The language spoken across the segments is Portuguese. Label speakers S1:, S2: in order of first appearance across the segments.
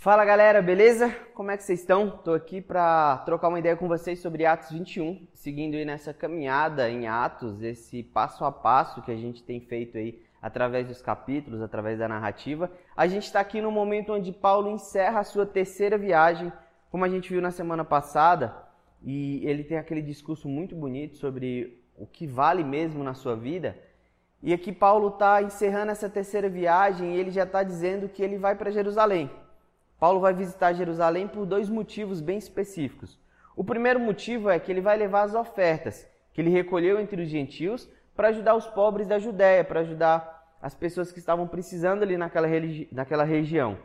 S1: Fala galera, beleza? Como é que vocês estão? Estou aqui para trocar uma ideia com vocês sobre Atos 21, seguindo aí nessa caminhada em Atos, esse passo a passo que a gente tem feito aí através dos capítulos, através da narrativa. A gente está aqui no momento onde Paulo encerra a sua terceira viagem, como a gente viu na semana passada, e ele tem aquele discurso muito bonito sobre o que vale mesmo na sua vida. E aqui Paulo está encerrando essa terceira viagem e ele já está dizendo que ele vai para Jerusalém. Paulo vai visitar Jerusalém por dois motivos bem específicos. O primeiro motivo é que ele vai levar as ofertas que ele recolheu entre os gentios para ajudar os pobres da Judéia, para ajudar as pessoas que estavam precisando ali naquela, naquela região.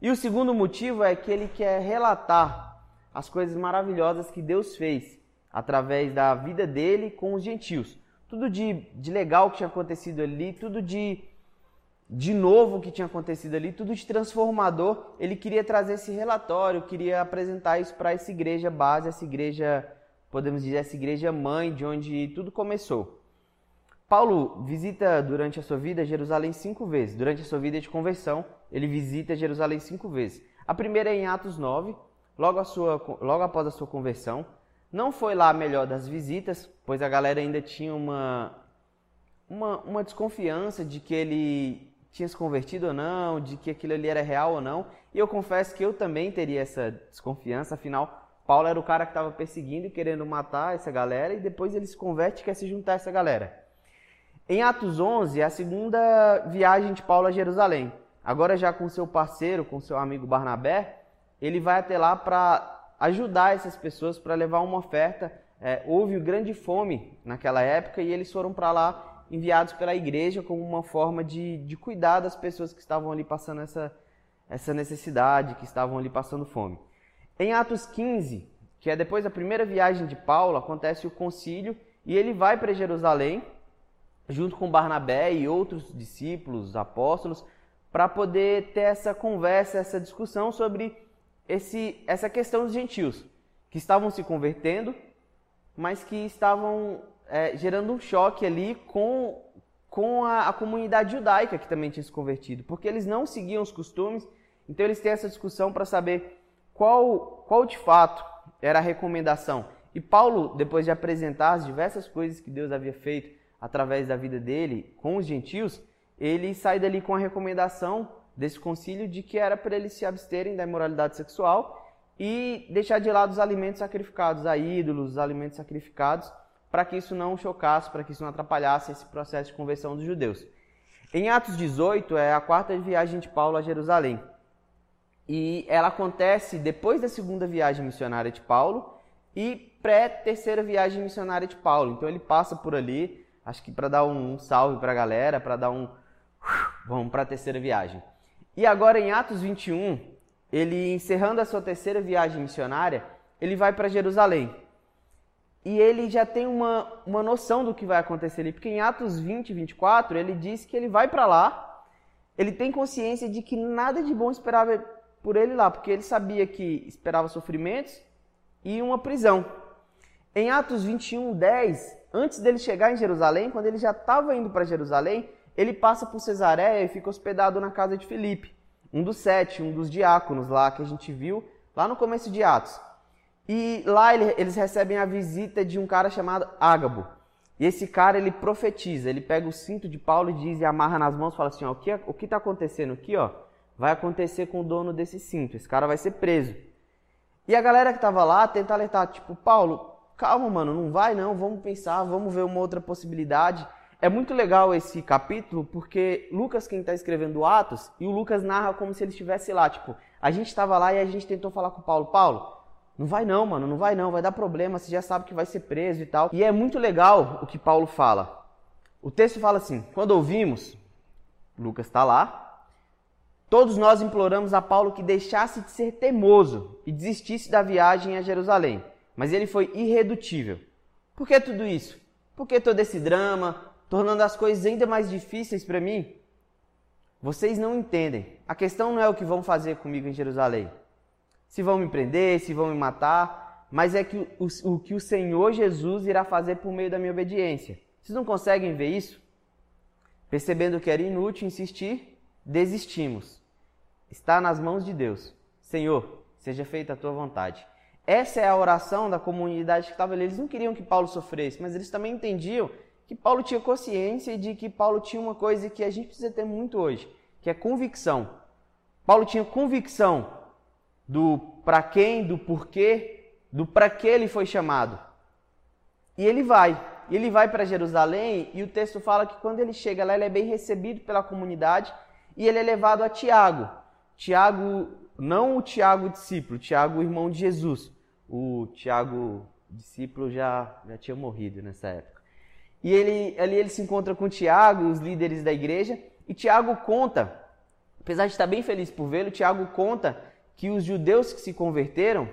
S1: E o segundo motivo é que ele quer relatar as coisas maravilhosas que Deus fez através da vida dele com os gentios. Tudo de, de legal que tinha acontecido ali, tudo de de novo que tinha acontecido ali, tudo de transformador. Ele queria trazer esse relatório, queria apresentar isso para essa igreja base, essa igreja, podemos dizer, essa igreja mãe, de onde tudo começou. Paulo visita durante a sua vida Jerusalém cinco vezes. Durante a sua vida de conversão, ele visita Jerusalém cinco vezes. A primeira é em Atos 9, logo, sua, logo após a sua conversão. Não foi lá a melhor das visitas, pois a galera ainda tinha uma, uma, uma desconfiança de que ele tinha se convertido ou não, de que aquilo ali era real ou não. E eu confesso que eu também teria essa desconfiança, afinal, Paulo era o cara que estava perseguindo e querendo matar essa galera, e depois ele se converte e quer se juntar a essa galera. Em Atos 11, é a segunda viagem de Paulo a Jerusalém. Agora já com seu parceiro, com seu amigo Barnabé, ele vai até lá para ajudar essas pessoas, para levar uma oferta. É, houve grande fome naquela época e eles foram para lá enviados pela igreja como uma forma de, de cuidar das pessoas que estavam ali passando essa, essa necessidade, que estavam ali passando fome. Em Atos 15, que é depois da primeira viagem de Paulo, acontece o concílio e ele vai para Jerusalém, junto com Barnabé e outros discípulos, apóstolos, para poder ter essa conversa, essa discussão sobre esse, essa questão dos gentios, que estavam se convertendo, mas que estavam é, gerando um choque ali com, com a, a, comunidade judaica que também tinha se convertido, porque eles não seguiam os costumes, então eles têm essa discussão para saber qual, qual de fato era a recomendação. E Paulo, depois de apresentar as diversas coisas que Deus havia feito através da vida dele com os gentios, ele sai dali com a recomendação desse concílio de que era para eles se absterem da imoralidade sexual e deixar de lado os alimentos sacrificados a ídolos, os alimentos sacrificados para que isso não chocasse, para que isso não atrapalhasse esse processo de conversão dos judeus. Em Atos 18 é a quarta viagem de Paulo a Jerusalém. E ela acontece depois da segunda viagem missionária de Paulo e pré-terceira viagem missionária de Paulo. Então ele passa por ali, acho que para dar um salve para a galera, para dar um vamos para a terceira viagem. E agora em Atos 21, ele encerrando a sua terceira viagem missionária, ele vai para Jerusalém e ele já tem uma, uma noção do que vai acontecer ali. Porque em Atos 20, 24, ele diz que ele vai para lá, ele tem consciência de que nada de bom esperava por ele lá, porque ele sabia que esperava sofrimentos e uma prisão. Em Atos 21, 10, antes dele chegar em Jerusalém, quando ele já estava indo para Jerusalém, ele passa por Cesareia e fica hospedado na casa de Filipe, um dos sete, um dos diáconos lá que a gente viu lá no começo de Atos. E lá eles recebem a visita de um cara chamado Ágabo. E esse cara, ele profetiza, ele pega o cinto de Paulo e diz e amarra nas mãos, fala assim, ó, o que o que está acontecendo aqui, ó, vai acontecer com o dono desse cinto, esse cara vai ser preso. E a galera que estava lá tenta alertar, tipo, Paulo, calma, mano, não vai não, vamos pensar, vamos ver uma outra possibilidade. É muito legal esse capítulo porque Lucas, quem está escrevendo Atos, e o Lucas narra como se ele estivesse lá, tipo, a gente estava lá e a gente tentou falar com o Paulo, Paulo, não vai não, mano, não vai não, vai dar problema, você já sabe que vai ser preso e tal. E é muito legal o que Paulo fala. O texto fala assim: quando ouvimos, Lucas está lá, todos nós imploramos a Paulo que deixasse de ser teimoso e desistisse da viagem a Jerusalém. Mas ele foi irredutível. Por que tudo isso? Por que todo esse drama, tornando as coisas ainda mais difíceis para mim? Vocês não entendem. A questão não é o que vão fazer comigo em Jerusalém se vão me prender, se vão me matar, mas é que o, o que o Senhor Jesus irá fazer por meio da minha obediência. Vocês não conseguem ver isso? Percebendo que era inútil insistir, desistimos. Está nas mãos de Deus. Senhor, seja feita a tua vontade. Essa é a oração da comunidade que estava ali. Eles não queriam que Paulo sofresse, mas eles também entendiam que Paulo tinha consciência de que Paulo tinha uma coisa que a gente precisa ter muito hoje, que é convicção. Paulo tinha convicção do para quem, do porquê, do para que ele foi chamado. E ele vai. E ele vai para Jerusalém e o texto fala que quando ele chega lá, ele é bem recebido pela comunidade e ele é levado a Tiago. Tiago, não o Tiago discípulo, Tiago irmão de Jesus. O Tiago discípulo já, já tinha morrido nessa época. E ele, ali ele se encontra com Tiago, os líderes da igreja, e Tiago conta, apesar de estar bem feliz por vê-lo, Tiago conta que os judeus que se converteram,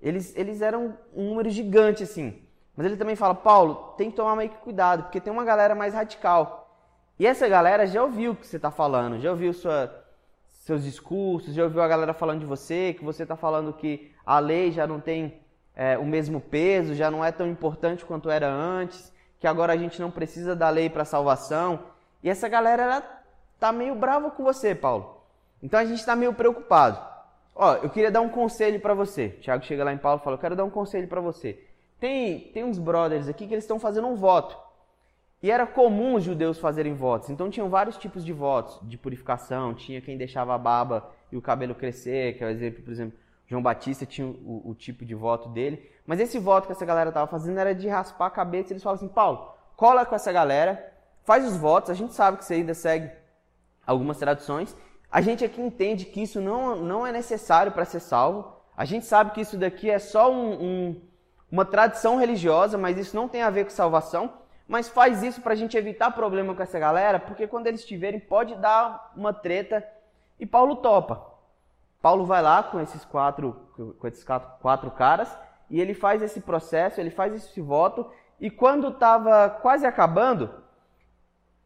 S1: eles, eles eram um número gigante assim. Mas ele também fala, Paulo, tem que tomar meio que cuidado, porque tem uma galera mais radical. E essa galera já ouviu o que você está falando, já ouviu sua, seus discursos, já ouviu a galera falando de você, que você está falando que a lei já não tem é, o mesmo peso, já não é tão importante quanto era antes, que agora a gente não precisa da lei para salvação. E essa galera ela tá meio brava com você, Paulo. Então a gente está meio preocupado. Ó, eu queria dar um conselho para você. Tiago chega lá em Paulo e fala: Eu quero dar um conselho para você. Tem, tem uns brothers aqui que eles estão fazendo um voto. E era comum os judeus fazerem votos. Então tinham vários tipos de votos de purificação. Tinha quem deixava a barba e o cabelo crescer, que é o exemplo, por exemplo, João Batista tinha o, o tipo de voto dele. Mas esse voto que essa galera estava fazendo era de raspar a cabeça. Eles falam assim: Paulo, cola com essa galera, faz os votos. A gente sabe que você ainda segue algumas traduções. A gente aqui entende que isso não, não é necessário para ser salvo. A gente sabe que isso daqui é só um, um uma tradição religiosa, mas isso não tem a ver com salvação. Mas faz isso para a gente evitar problema com essa galera, porque quando eles estiverem pode dar uma treta e Paulo topa. Paulo vai lá com esses quatro, com esses quatro, quatro caras e ele faz esse processo, ele faz esse voto e quando estava quase acabando,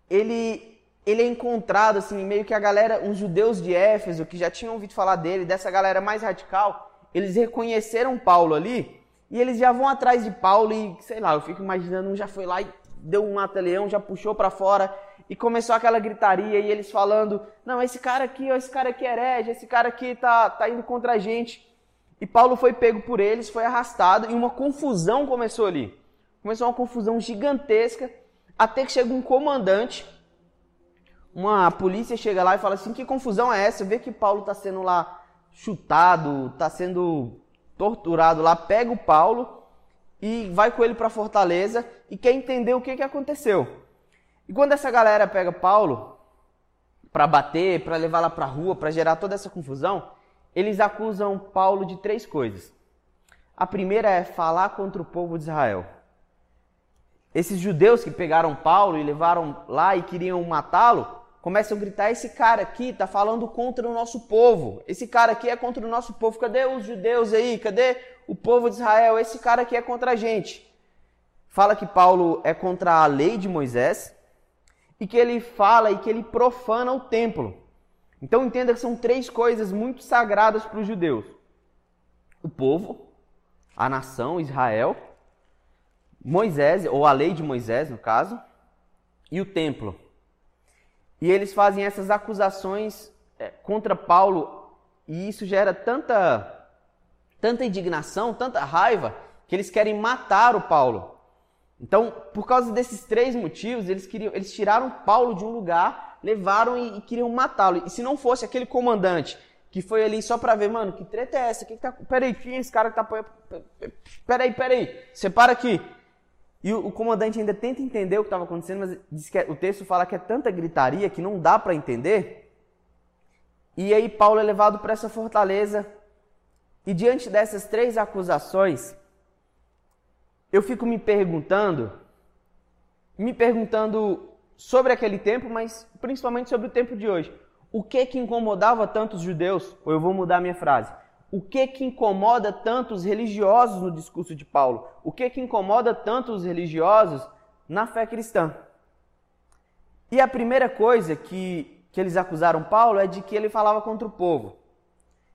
S1: ele ele é encontrado assim meio que a galera, uns judeus de Éfeso que já tinham ouvido falar dele, dessa galera mais radical, eles reconheceram Paulo ali e eles já vão atrás de Paulo e, sei lá, eu fico imaginando, um já foi lá e deu um mata-leão, já puxou para fora e começou aquela gritaria e eles falando: "Não, esse cara aqui, esse cara aqui é herege, esse cara aqui tá tá indo contra a gente". E Paulo foi pego por eles, foi arrastado e uma confusão começou ali. Começou uma confusão gigantesca, até que chega um comandante, uma polícia chega lá e fala assim: "Que confusão é essa? Vê que Paulo está sendo lá chutado, está sendo torturado lá, pega o Paulo e vai com ele para Fortaleza e quer entender o que, que aconteceu. E quando essa galera pega Paulo para bater, para levar lá para rua, para gerar toda essa confusão, eles acusam Paulo de três coisas. A primeira é falar contra o povo de Israel. Esses judeus que pegaram Paulo e levaram lá e queriam matá-lo, começam a gritar: esse cara aqui está falando contra o nosso povo. Esse cara aqui é contra o nosso povo. Cadê os judeus aí? Cadê o povo de Israel? Esse cara aqui é contra a gente. Fala que Paulo é contra a lei de Moisés e que ele fala e que ele profana o templo. Então entenda que são três coisas muito sagradas para os judeus: o povo, a nação Israel, Moisés, ou a lei de Moisés, no caso, e o templo. E eles fazem essas acusações é, contra Paulo e isso gera tanta, tanta indignação, tanta raiva, que eles querem matar o Paulo. Então, por causa desses três motivos, eles, queriam, eles tiraram Paulo de um lugar, levaram e, e queriam matá-lo. E se não fosse aquele comandante que foi ali só pra ver, mano, que treta é essa? Que que tá... Peraí, quem é esse cara que tá... Peraí, peraí, separa aqui. E o, o comandante ainda tenta entender o que estava acontecendo, mas diz que é, o texto fala que é tanta gritaria que não dá para entender. E aí Paulo é levado para essa fortaleza. E diante dessas três acusações, eu fico me perguntando, me perguntando sobre aquele tempo, mas principalmente sobre o tempo de hoje. O que que incomodava tantos judeus? Ou eu vou mudar a minha frase o que que incomoda tanto os religiosos no discurso de Paulo? O que que incomoda tanto os religiosos na fé cristã? E a primeira coisa que, que eles acusaram Paulo é de que ele falava contra o povo.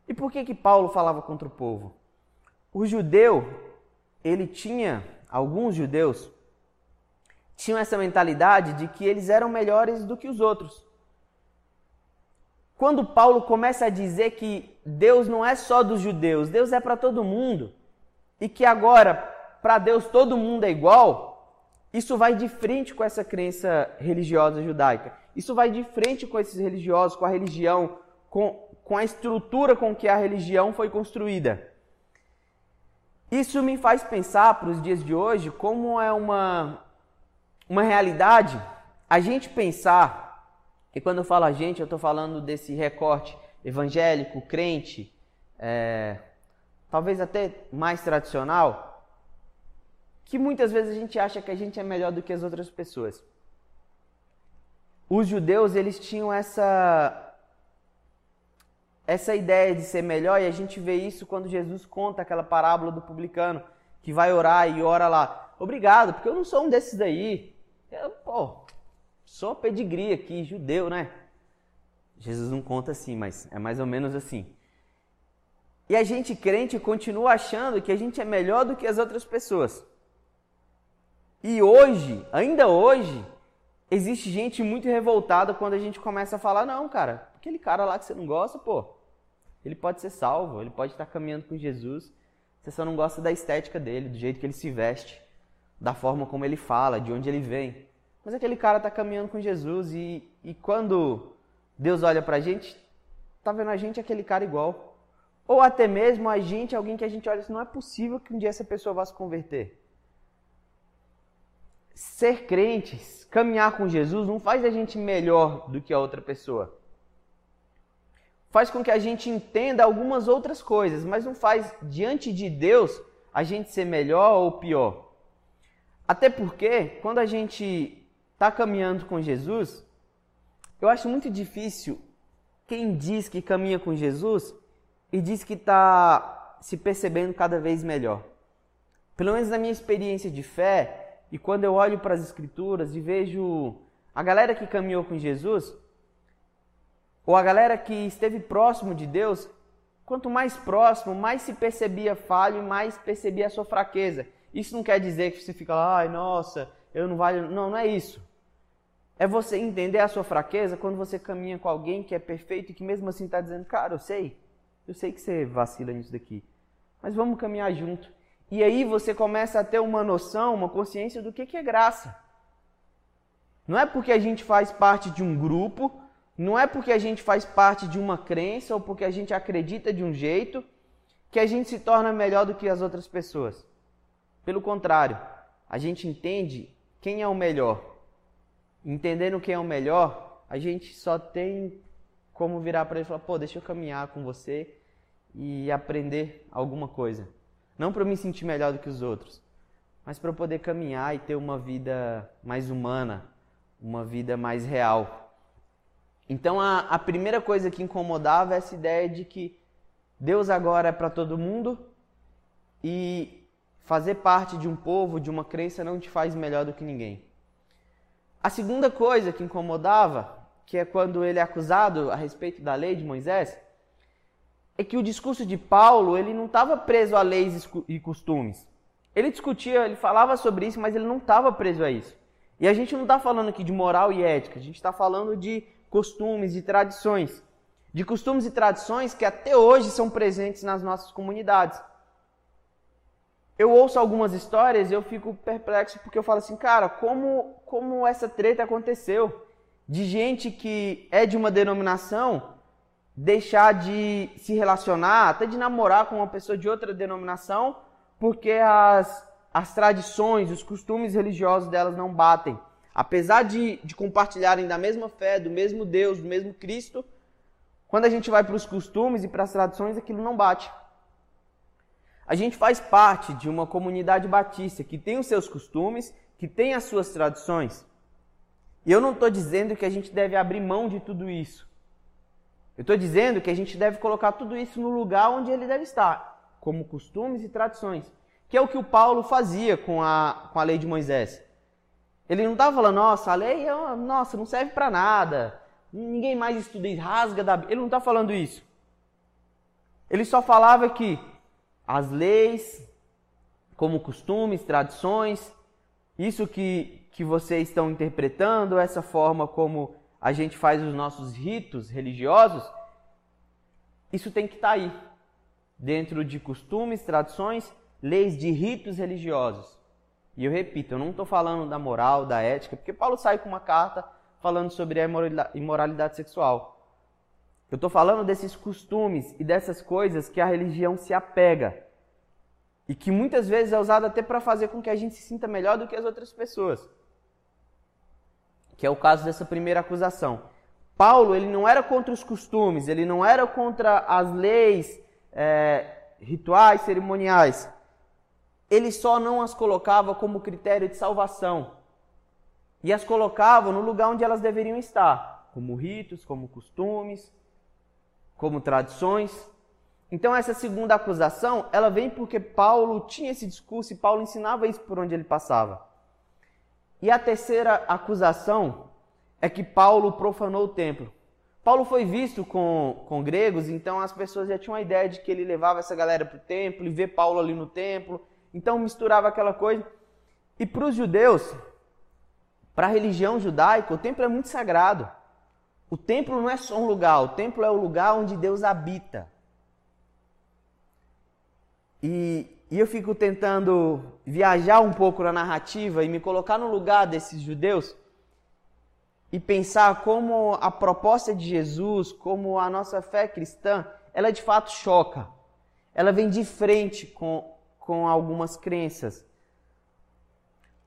S1: E por que que Paulo falava contra o povo? O judeu, ele tinha, alguns judeus, tinham essa mentalidade de que eles eram melhores do que os outros. Quando Paulo começa a dizer que Deus não é só dos judeus, Deus é para todo mundo, e que agora para Deus todo mundo é igual, isso vai de frente com essa crença religiosa judaica. Isso vai de frente com esses religiosos, com a religião, com, com a estrutura com que a religião foi construída. Isso me faz pensar para os dias de hoje como é uma, uma realidade a gente pensar, e quando eu falo a gente, eu estou falando desse recorte evangélico, crente, é, talvez até mais tradicional, que muitas vezes a gente acha que a gente é melhor do que as outras pessoas. Os judeus, eles tinham essa essa ideia de ser melhor e a gente vê isso quando Jesus conta aquela parábola do publicano que vai orar e ora lá, obrigado, porque eu não sou um desses daí. Eu, pô, sou pedigree aqui, judeu, né? Jesus não conta assim, mas é mais ou menos assim. E a gente crente continua achando que a gente é melhor do que as outras pessoas. E hoje, ainda hoje, existe gente muito revoltada quando a gente começa a falar: não, cara, aquele cara lá que você não gosta, pô, ele pode ser salvo, ele pode estar caminhando com Jesus. Você só não gosta da estética dele, do jeito que ele se veste, da forma como ele fala, de onde ele vem. Mas aquele cara está caminhando com Jesus e, e quando Deus olha para a gente, tá vendo a gente aquele cara igual. Ou até mesmo a gente, alguém que a gente olha assim, não é possível que um dia essa pessoa vá se converter ser crentes, caminhar com Jesus, não faz a gente melhor do que a outra pessoa. Faz com que a gente entenda algumas outras coisas, mas não faz diante de Deus a gente ser melhor ou pior. Até porque, quando a gente está caminhando com Jesus, eu acho muito difícil quem diz que caminha com Jesus e diz que está se percebendo cada vez melhor. Pelo menos na minha experiência de fé, e quando eu olho para as Escrituras e vejo a galera que caminhou com Jesus, ou a galera que esteve próximo de Deus, quanto mais próximo, mais se percebia falho e mais percebia a sua fraqueza. Isso não quer dizer que você fica lá, ai, nossa, eu não valho. Não, não é isso. É você entender a sua fraqueza quando você caminha com alguém que é perfeito e que mesmo assim está dizendo, cara, eu sei, eu sei que você vacila nisso daqui, mas vamos caminhar junto. E aí você começa a ter uma noção, uma consciência do que é graça. Não é porque a gente faz parte de um grupo, não é porque a gente faz parte de uma crença ou porque a gente acredita de um jeito que a gente se torna melhor do que as outras pessoas. Pelo contrário, a gente entende quem é o melhor. Entendendo quem é o melhor, a gente só tem como virar para ele e falar: pô, deixa eu caminhar com você e aprender alguma coisa. Não para me sentir melhor do que os outros, mas para eu poder caminhar e ter uma vida mais humana, uma vida mais real. Então a, a primeira coisa que incomodava é essa ideia de que Deus agora é para todo mundo e fazer parte de um povo, de uma crença, não te faz melhor do que ninguém. A segunda coisa que incomodava, que é quando ele é acusado a respeito da lei de Moisés, é que o discurso de Paulo ele não estava preso a leis e costumes. Ele discutia, ele falava sobre isso, mas ele não estava preso a isso. E a gente não está falando aqui de moral e ética, a gente está falando de costumes e tradições. De costumes e tradições que até hoje são presentes nas nossas comunidades. Eu ouço algumas histórias e eu fico perplexo porque eu falo assim, cara, como, como essa treta aconteceu? De gente que é de uma denominação deixar de se relacionar, até de namorar com uma pessoa de outra denominação, porque as, as tradições, os costumes religiosos delas não batem. Apesar de, de compartilharem da mesma fé, do mesmo Deus, do mesmo Cristo, quando a gente vai para os costumes e para as tradições, aquilo não bate. A gente faz parte de uma comunidade batista que tem os seus costumes, que tem as suas tradições. E eu não estou dizendo que a gente deve abrir mão de tudo isso. Eu estou dizendo que a gente deve colocar tudo isso no lugar onde ele deve estar, como costumes e tradições, que é o que o Paulo fazia com a, com a lei de Moisés. Ele não estava falando, nossa, a lei é nossa, não serve para nada, ninguém mais estuda e rasga da Ele não está falando isso. Ele só falava que as leis, como costumes, tradições, isso que, que vocês estão interpretando, essa forma como a gente faz os nossos ritos religiosos, isso tem que estar tá aí, dentro de costumes, tradições, leis de ritos religiosos. E eu repito, eu não estou falando da moral, da ética, porque Paulo sai com uma carta falando sobre a imoralidade sexual. Eu estou falando desses costumes e dessas coisas que a religião se apega e que muitas vezes é usado até para fazer com que a gente se sinta melhor do que as outras pessoas. Que é o caso dessa primeira acusação. Paulo ele não era contra os costumes, ele não era contra as leis é, rituais, cerimoniais. Ele só não as colocava como critério de salvação e as colocava no lugar onde elas deveriam estar, como ritos, como costumes, como tradições. Então essa segunda acusação, ela vem porque Paulo tinha esse discurso e Paulo ensinava isso por onde ele passava. E a terceira acusação é que Paulo profanou o templo. Paulo foi visto com, com gregos, então as pessoas já tinham a ideia de que ele levava essa galera para o templo e vê Paulo ali no templo. Então misturava aquela coisa. E para os judeus, para a religião judaica, o templo é muito sagrado. O templo não é só um lugar, o templo é o lugar onde Deus habita. E, e, eu fico tentando viajar um pouco na narrativa e me colocar no lugar desses judeus e pensar como a proposta de Jesus, como a nossa fé cristã, ela de fato choca. Ela vem de frente com, com algumas crenças.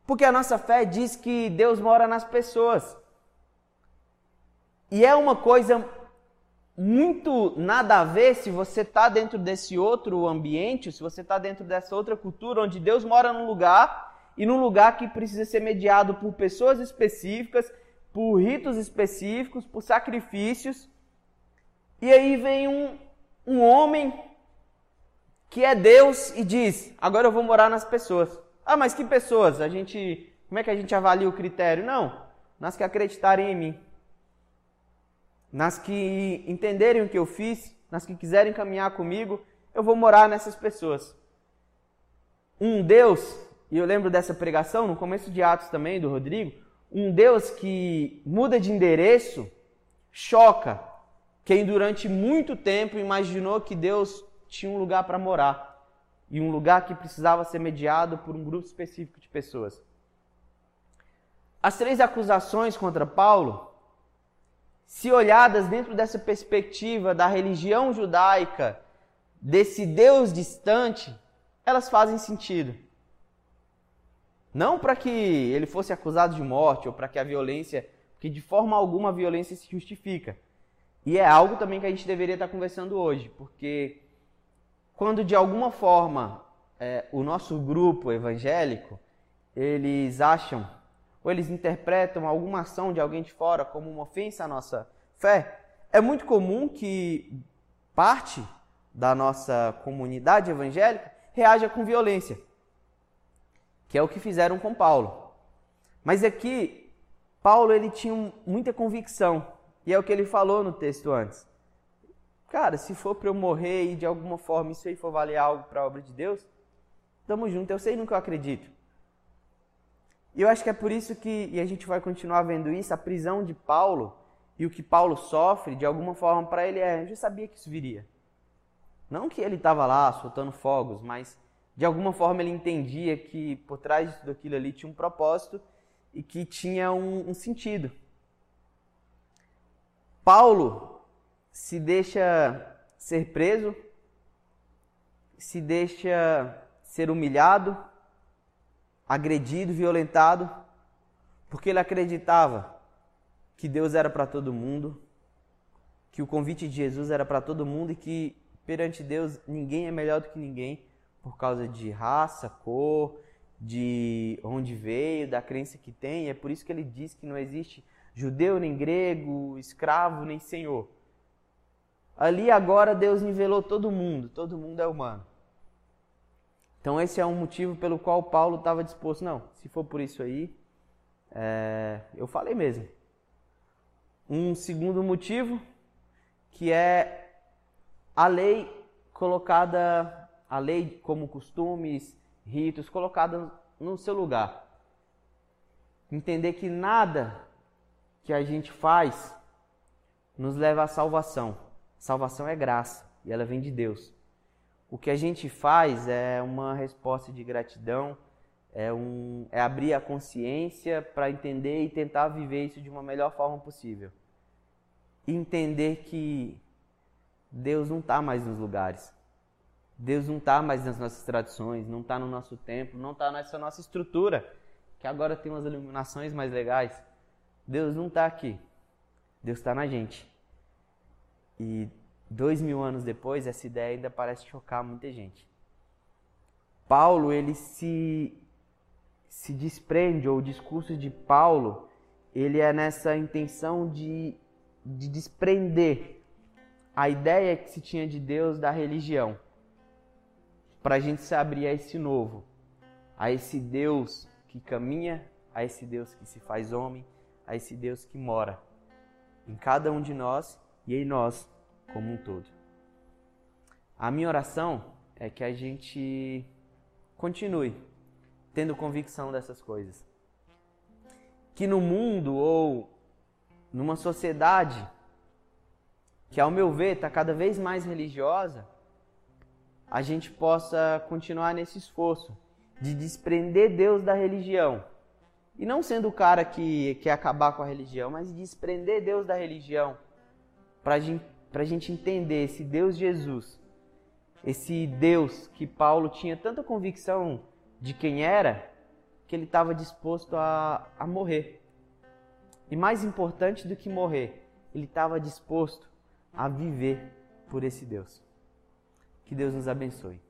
S1: Porque a nossa fé diz que Deus mora nas pessoas. E é uma coisa muito nada a ver se você está dentro desse outro ambiente, se você está dentro dessa outra cultura onde Deus mora num lugar e num lugar que precisa ser mediado por pessoas específicas, por ritos específicos, por sacrifícios. E aí vem um, um homem que é Deus e diz: Agora eu vou morar nas pessoas. Ah, mas que pessoas? A gente, como é que a gente avalia o critério? Não, nas que acreditarem em mim nas que entenderem o que eu fiz, nas que quiserem caminhar comigo, eu vou morar nessas pessoas. Um Deus, e eu lembro dessa pregação no começo de Atos também do Rodrigo, um Deus que muda de endereço choca quem durante muito tempo imaginou que Deus tinha um lugar para morar e um lugar que precisava ser mediado por um grupo específico de pessoas. As três acusações contra Paulo se olhadas dentro dessa perspectiva da religião judaica, desse Deus distante, elas fazem sentido. Não para que ele fosse acusado de morte ou para que a violência, porque de forma alguma a violência se justifica. E é algo também que a gente deveria estar conversando hoje, porque quando de alguma forma é, o nosso grupo evangélico eles acham ou eles interpretam alguma ação de alguém de fora como uma ofensa à nossa fé, é muito comum que parte da nossa comunidade evangélica reaja com violência, que é o que fizeram com Paulo. Mas aqui, Paulo ele tinha muita convicção, e é o que ele falou no texto antes. Cara, se for para eu morrer e de alguma forma isso aí for valer algo para a obra de Deus, tamo junto. Eu sei no que eu acredito. E eu acho que é por isso que, e a gente vai continuar vendo isso, a prisão de Paulo e o que Paulo sofre, de alguma forma, para ele é: eu já sabia que isso viria. Não que ele estava lá soltando fogos, mas de alguma forma ele entendia que por trás de tudo aquilo ali tinha um propósito e que tinha um, um sentido. Paulo se deixa ser preso, se deixa ser humilhado, agredido, violentado, porque ele acreditava que Deus era para todo mundo, que o convite de Jesus era para todo mundo e que perante Deus ninguém é melhor do que ninguém por causa de raça, cor, de onde veio, da crença que tem. E é por isso que ele diz que não existe judeu nem grego, escravo nem senhor. Ali agora Deus nivelou todo mundo, todo mundo é humano. Então esse é um motivo pelo qual Paulo estava disposto. Não, se for por isso aí, é, eu falei mesmo. Um segundo motivo, que é a lei colocada, a lei como costumes, ritos, colocada no seu lugar. Entender que nada que a gente faz nos leva à salvação. Salvação é graça e ela vem de Deus. O que a gente faz é uma resposta de gratidão, é, um, é abrir a consciência para entender e tentar viver isso de uma melhor forma possível. Entender que Deus não está mais nos lugares. Deus não está mais nas nossas tradições, não está no nosso templo, não está nessa nossa estrutura, que agora tem umas iluminações mais legais. Deus não está aqui. Deus está na gente. E dois mil anos depois, essa ideia ainda parece chocar muita gente. Paulo, ele se, se desprende, ou o discurso de Paulo, ele é nessa intenção de, de desprender a ideia que se tinha de Deus da religião, para a gente se abrir a esse novo, a esse Deus que caminha, a esse Deus que se faz homem, a esse Deus que mora em cada um de nós e em nós como um todo. A minha oração é que a gente continue tendo convicção dessas coisas. Que no mundo ou numa sociedade que, ao meu ver, está cada vez mais religiosa, a gente possa continuar nesse esforço de desprender Deus da religião. E não sendo o cara que quer acabar com a religião, mas desprender Deus da religião para a gente para a gente entender esse Deus Jesus, esse Deus que Paulo tinha tanta convicção de quem era, que ele estava disposto a, a morrer. E mais importante do que morrer, ele estava disposto a viver por esse Deus. Que Deus nos abençoe.